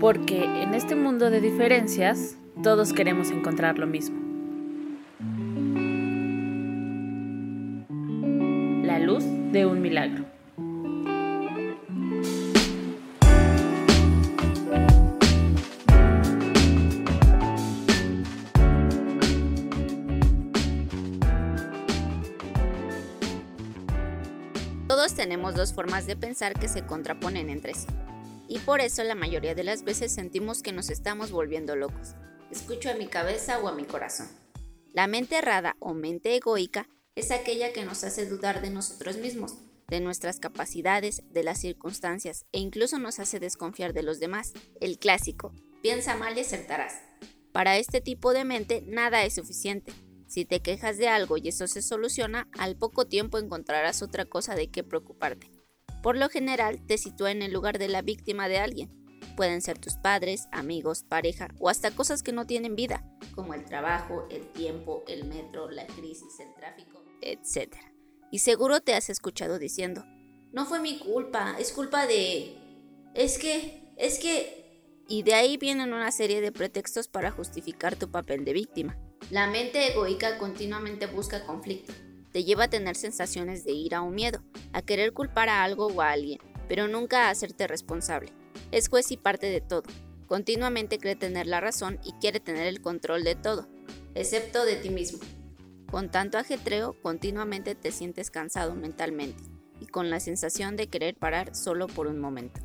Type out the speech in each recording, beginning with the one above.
Porque en este mundo de diferencias, todos queremos encontrar lo mismo. La luz de un milagro. Todos tenemos dos formas de pensar que se contraponen entre sí. Y por eso la mayoría de las veces sentimos que nos estamos volviendo locos. Escucho a mi cabeza o a mi corazón. La mente errada o mente egoica es aquella que nos hace dudar de nosotros mismos, de nuestras capacidades, de las circunstancias e incluso nos hace desconfiar de los demás. El clásico, piensa mal y acertarás. Para este tipo de mente nada es suficiente. Si te quejas de algo y eso se soluciona, al poco tiempo encontrarás otra cosa de qué preocuparte. Por lo general, te sitúa en el lugar de la víctima de alguien. Pueden ser tus padres, amigos, pareja o hasta cosas que no tienen vida, como el trabajo, el tiempo, el metro, la crisis, el tráfico, etc. Y seguro te has escuchado diciendo, no fue mi culpa, es culpa de... Es que... es que... Y de ahí vienen una serie de pretextos para justificar tu papel de víctima. La mente egoica continuamente busca conflicto. Te lleva a tener sensaciones de ira o miedo, a querer culpar a algo o a alguien, pero nunca a hacerte responsable. Es juez y parte de todo. Continuamente cree tener la razón y quiere tener el control de todo, excepto de ti mismo. Con tanto ajetreo, continuamente te sientes cansado mentalmente y con la sensación de querer parar solo por un momento.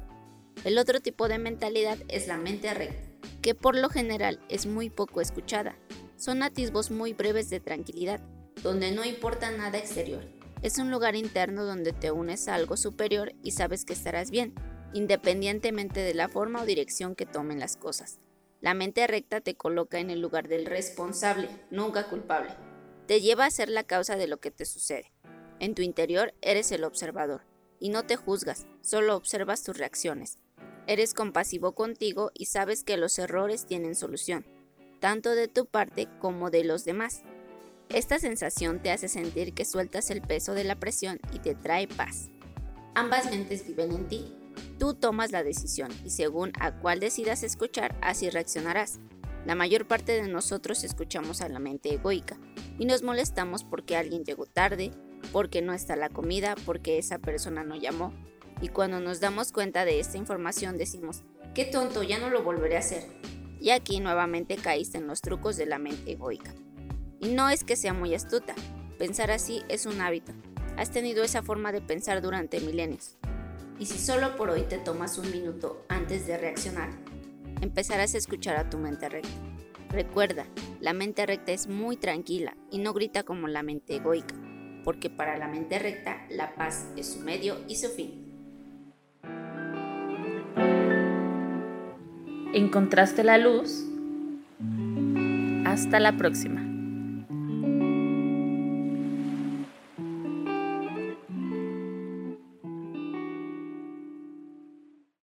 El otro tipo de mentalidad es la mente recta, que por lo general es muy poco escuchada son atisbos muy breves de tranquilidad, donde no importa nada exterior. Es un lugar interno donde te unes a algo superior y sabes que estarás bien, independientemente de la forma o dirección que tomen las cosas. La mente recta te coloca en el lugar del responsable, nunca culpable. Te lleva a ser la causa de lo que te sucede. En tu interior eres el observador, y no te juzgas, solo observas tus reacciones. Eres compasivo contigo y sabes que los errores tienen solución tanto de tu parte como de los demás. Esta sensación te hace sentir que sueltas el peso de la presión y te trae paz. Ambas mentes viven en ti. Tú tomas la decisión y según a cuál decidas escuchar, así reaccionarás. La mayor parte de nosotros escuchamos a la mente egoica y nos molestamos porque alguien llegó tarde, porque no está la comida, porque esa persona no llamó. Y cuando nos damos cuenta de esta información decimos, qué tonto, ya no lo volveré a hacer. Y aquí nuevamente caíste en los trucos de la mente egoica. Y no es que sea muy astuta, pensar así es un hábito. Has tenido esa forma de pensar durante milenios. Y si solo por hoy te tomas un minuto antes de reaccionar, empezarás a escuchar a tu mente recta. Recuerda, la mente recta es muy tranquila y no grita como la mente egoica, porque para la mente recta la paz es su medio y su fin. encontraste la luz. Hasta la próxima.